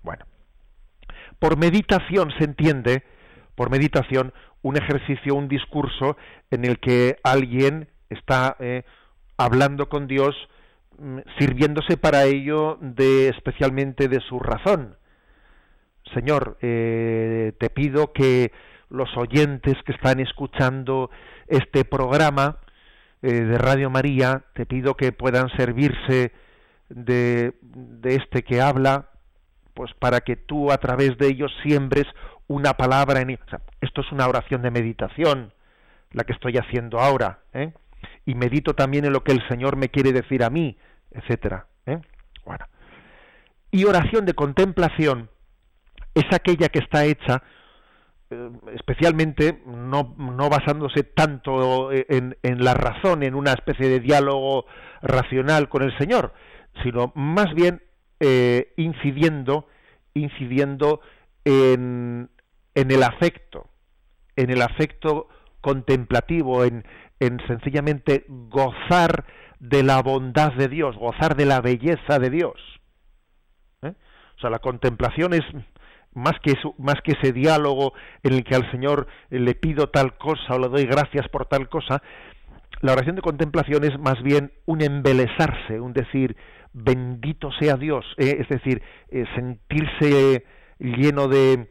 Bueno, por meditación se entiende, por meditación, un ejercicio, un discurso en el que alguien está eh, hablando con Dios, mm, sirviéndose para ello de especialmente de su razón. Señor, eh, te pido que los oyentes que están escuchando este programa eh, de Radio María, te pido que puedan servirse de, de este que habla pues para que tú a través de ellos siembres una palabra en esto es una oración de meditación la que estoy haciendo ahora ¿eh? Y medito también en lo que el Señor me quiere decir a mí etcétera ¿eh? y oración de contemplación es aquella que está hecha eh, especialmente no, no, basándose tanto en, en la razón, en una especie de diálogo racional con el Señor, sino más bien eh, incidiendo, incidiendo en, en, el afecto, en el afecto contemplativo, en, en sencillamente gozar de la bondad de Dios, gozar de la belleza de Dios. ¿eh? O sea, la contemplación es más que, más que ese diálogo en el que al Señor le pido tal cosa o le doy gracias por tal cosa, la oración de contemplación es más bien un embelesarse, un decir, bendito sea Dios, eh, es decir, eh, sentirse lleno de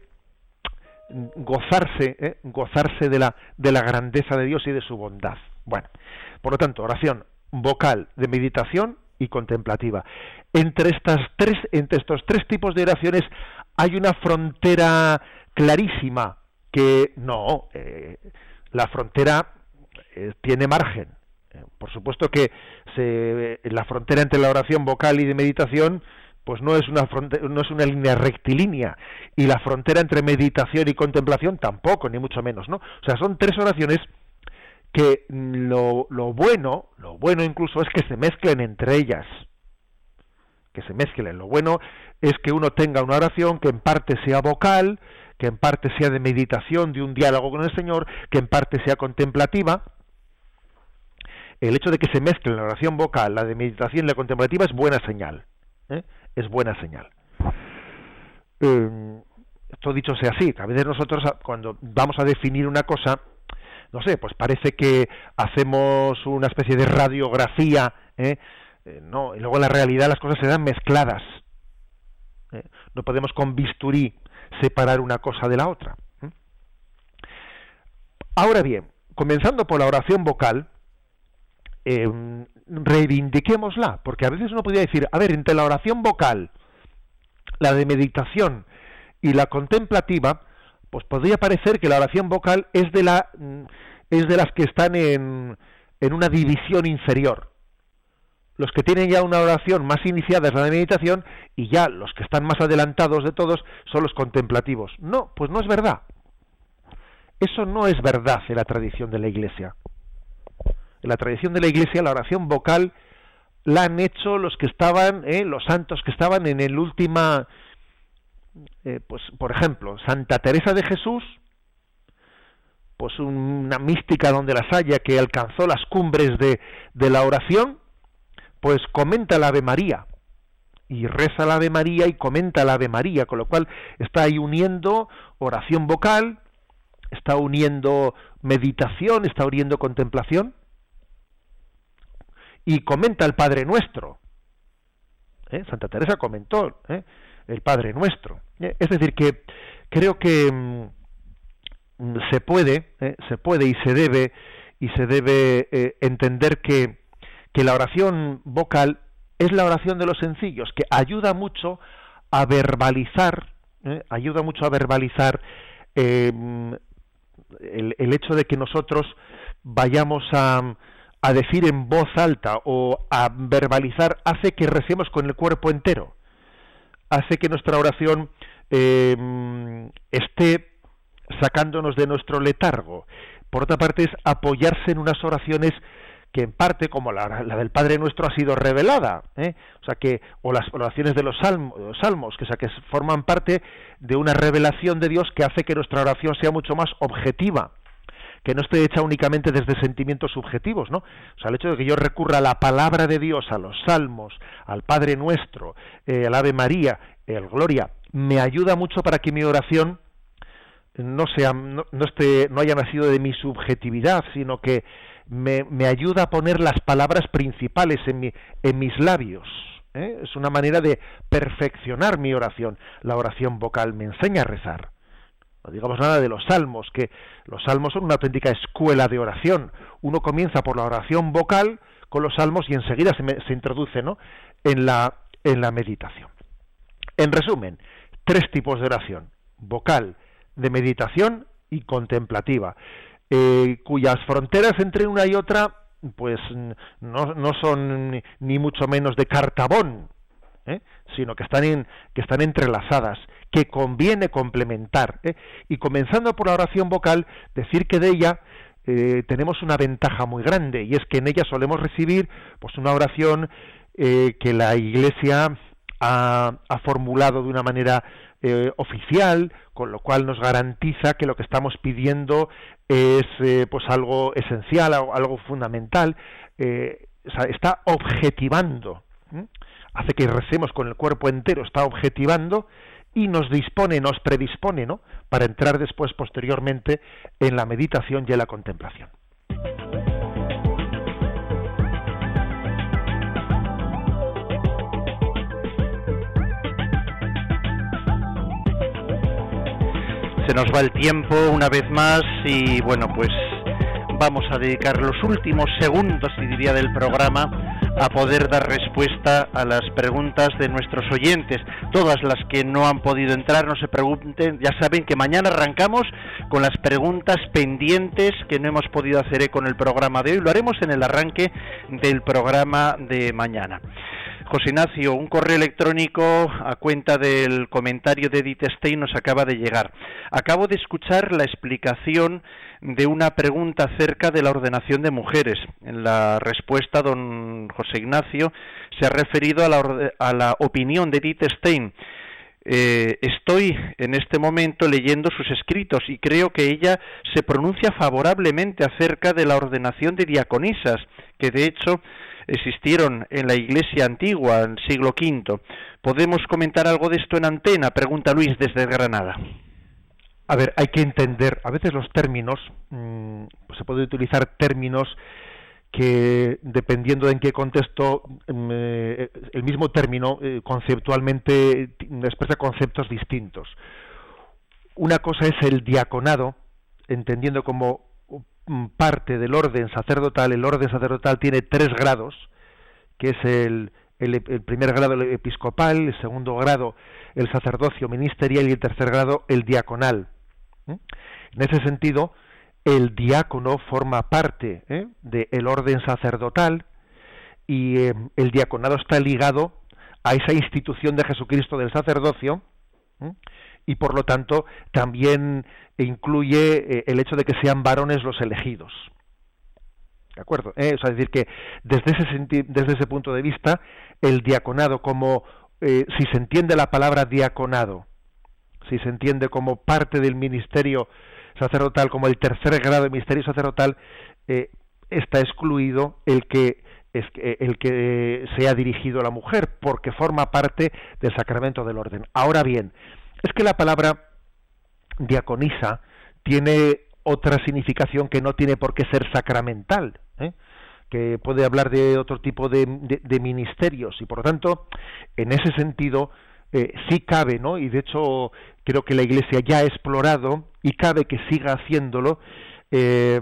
gozarse, eh, gozarse de la, de la grandeza de Dios y de su bondad. Bueno, por lo tanto, oración vocal de meditación y contemplativa. Entre estas tres, entre estos tres tipos de oraciones hay una frontera clarísima que no, la frontera tiene margen. Por supuesto que se, la frontera entre la oración vocal y de meditación pues no es una no es una línea rectilínea y la frontera entre meditación y contemplación tampoco ni mucho menos no o sea son tres oraciones que lo, lo bueno lo bueno incluso es que se mezclen entre ellas que se mezclen lo bueno es que uno tenga una oración que en parte sea vocal que en parte sea de meditación de un diálogo con el Señor que en parte sea contemplativa el hecho de que se mezcle la oración vocal, la de meditación y la contemplativa es buena señal. ¿eh? Es buena señal. Eh, esto dicho sea así, a veces nosotros cuando vamos a definir una cosa, no sé, pues parece que hacemos una especie de radiografía, ¿eh? no, y luego en la realidad las cosas se dan mezcladas. No podemos con bisturí separar una cosa de la otra. Ahora bien, comenzando por la oración vocal, eh, reivindiquémosla, porque a veces uno podría decir, a ver, entre la oración vocal, la de meditación y la contemplativa, pues podría parecer que la oración vocal es de la mm, es de las que están en, en una división inferior. Los que tienen ya una oración más iniciada es la de meditación y ya los que están más adelantados de todos son los contemplativos. No, pues no es verdad. Eso no es verdad en la tradición de la Iglesia. En la tradición de la Iglesia la oración vocal la han hecho los que estaban, eh, los santos que estaban en el última, eh, pues por ejemplo, Santa Teresa de Jesús, pues una mística donde las haya que alcanzó las cumbres de, de la oración, pues comenta la Ave María y reza la Ave María y comenta la Ave María, con lo cual está ahí uniendo oración vocal, está uniendo meditación, está uniendo contemplación y comenta el Padre Nuestro. ¿Eh? Santa Teresa comentó ¿eh? el Padre Nuestro. ¿Eh? Es decir, que creo que mm, se puede, se puede y se debe y se debe entender que, que la oración vocal es la oración de los sencillos, que ayuda mucho a verbalizar, ayuda mucho a verbalizar el, el, hecho de que nosotros vayamos a, a decir en voz alta o a verbalizar hace que recemos con el cuerpo entero, hace que nuestra oración em, esté sacándonos de nuestro letargo. Por otra parte es apoyarse en unas oraciones que en parte, como la, del Padre Nuestro, ha sido revelada, ¿eh? o las oraciones de los salmos, que forman parte de una revelación de Dios que hace que nuestra oración sea mucho más objetiva que no esté hecha únicamente desde sentimientos subjetivos, ¿no? O sea, el hecho de que yo recurra a la palabra de Dios, a los salmos, al Padre Nuestro, eh, al Ave María, el Gloria, me ayuda mucho para que mi oración no sea, no, esté, no haya nacido de mi subjetividad, sino que me, me ayuda a poner las palabras principales en, mi, en mis labios. ¿eh? Es una manera de perfeccionar mi oración. La oración vocal me enseña a rezar. No digamos nada de los salmos, que los salmos son una auténtica escuela de oración. Uno comienza por la oración vocal con los salmos y enseguida se, se introduce ¿no? en, la, en la meditación. En resumen, tres tipos de oración, vocal, de meditación y contemplativa, eh, cuyas fronteras entre una y otra pues no, no son ni, mucho menos de cartabón, ¿eh? sino que están, en, que están entrelazadas que conviene complementar. ¿eh? Y comenzando por la oración vocal, decir que de ella eh, tenemos una ventaja muy grande y es que en ella solemos recibir pues una oración eh, que la Iglesia ha, formulado de una manera oficial, con lo cual nos garantiza que lo que estamos pidiendo es pues algo esencial, algo, fundamental, está objetivando, hace que recemos con el cuerpo entero, está objetivando y nos dispone, nos predispone, ¿no? Para entrar después, posteriormente, en la meditación y en la contemplación. Se nos va el tiempo una vez más y bueno, pues vamos a dedicar los últimos segundos, diría, del programa a poder dar respuesta a las preguntas de nuestros oyentes. Todas las que no han podido entrar, no se pregunten, ya saben que mañana arrancamos con las preguntas pendientes que no hemos podido hacer con el programa de hoy. Lo haremos en el arranque del programa de mañana. José Ignacio, un correo electrónico a cuenta del comentario de Edith Stein nos acaba de llegar. Acabo de escuchar la explicación de una pregunta acerca de la ordenación de mujeres. En la respuesta, don José Ignacio se ha referido a la, a la opinión de Edith Stein. Eh, estoy en este momento leyendo sus escritos y creo que ella se pronuncia favorablemente acerca de la ordenación de diaconisas, que de hecho existieron en la Iglesia antigua, en el siglo V. ¿Podemos comentar algo de esto en antena? Pregunta Luis desde Granada. A ver, hay que entender, a veces los términos, mm, pues se puede utilizar términos que dependiendo de en qué contexto mm, eh, el mismo término eh, conceptualmente expresa conceptos distintos. Una cosa es el diaconado, entendiendo como parte del orden sacerdotal, el orden sacerdotal tiene tres grados, que es el, el, primer grado el episcopal, el segundo grado el sacerdocio ministerial y el tercer grado el diaconal. En ese sentido, el diácono forma parte ¿eh? del orden sacerdotal y eh, el diaconado está ligado a esa institución de Jesucristo del sacerdocio y por lo tanto también incluye eh, el hecho de que sean varones los elegidos. ¿De acuerdo? es decir, que desde ese, desde ese punto de vista, el diaconado como, si se entiende la palabra diaconado, si se entiende como parte del ministerio sacerdotal, como el tercer grado del ministerio sacerdotal, eh, está excluido el que es el que sea dirigido a la mujer, porque forma parte del sacramento del orden. Ahora bien, es que la palabra diaconisa tiene otra significación que no tiene por qué ser sacramental, ¿eh? que puede hablar de otro tipo de, ministerios y por lo tanto, en ese sentido, eh, sí cabe, ¿no? Y de hecho creo que la Iglesia ya ha explorado y cabe que siga haciéndolo eh,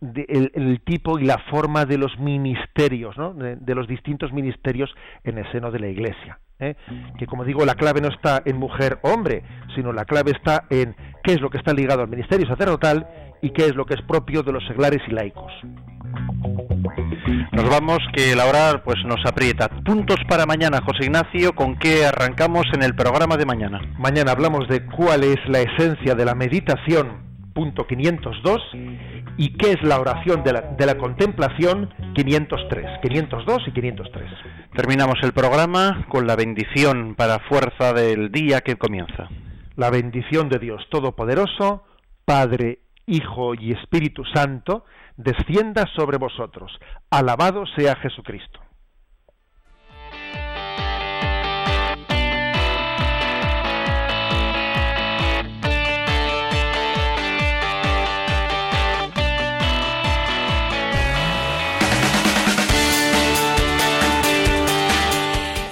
el, tipo y la forma de los ministerios, ¿no? de, los distintos ministerios en el seno de la Iglesia. ¿eh? Que como digo, la clave no está en mujer hombre, sino la clave está en qué es lo que está ligado al ministerio sacerdotal y qué es lo que es propio de los seglares y laicos. Nos vamos, que la hora pues nos aprieta. Puntos para mañana, José Ignacio, ¿con qué arrancamos en el programa de mañana? Mañana hablamos de cuál es la esencia de la meditación, punto 502, y qué es la oración de la, de la contemplación, 503, 502 y 503. Terminamos el programa con la bendición para fuerza del día que comienza. La bendición de Dios Todopoderoso, Padre, Hijo y Espíritu Santo, descienda sobre vosotros. Alabado sea Jesucristo.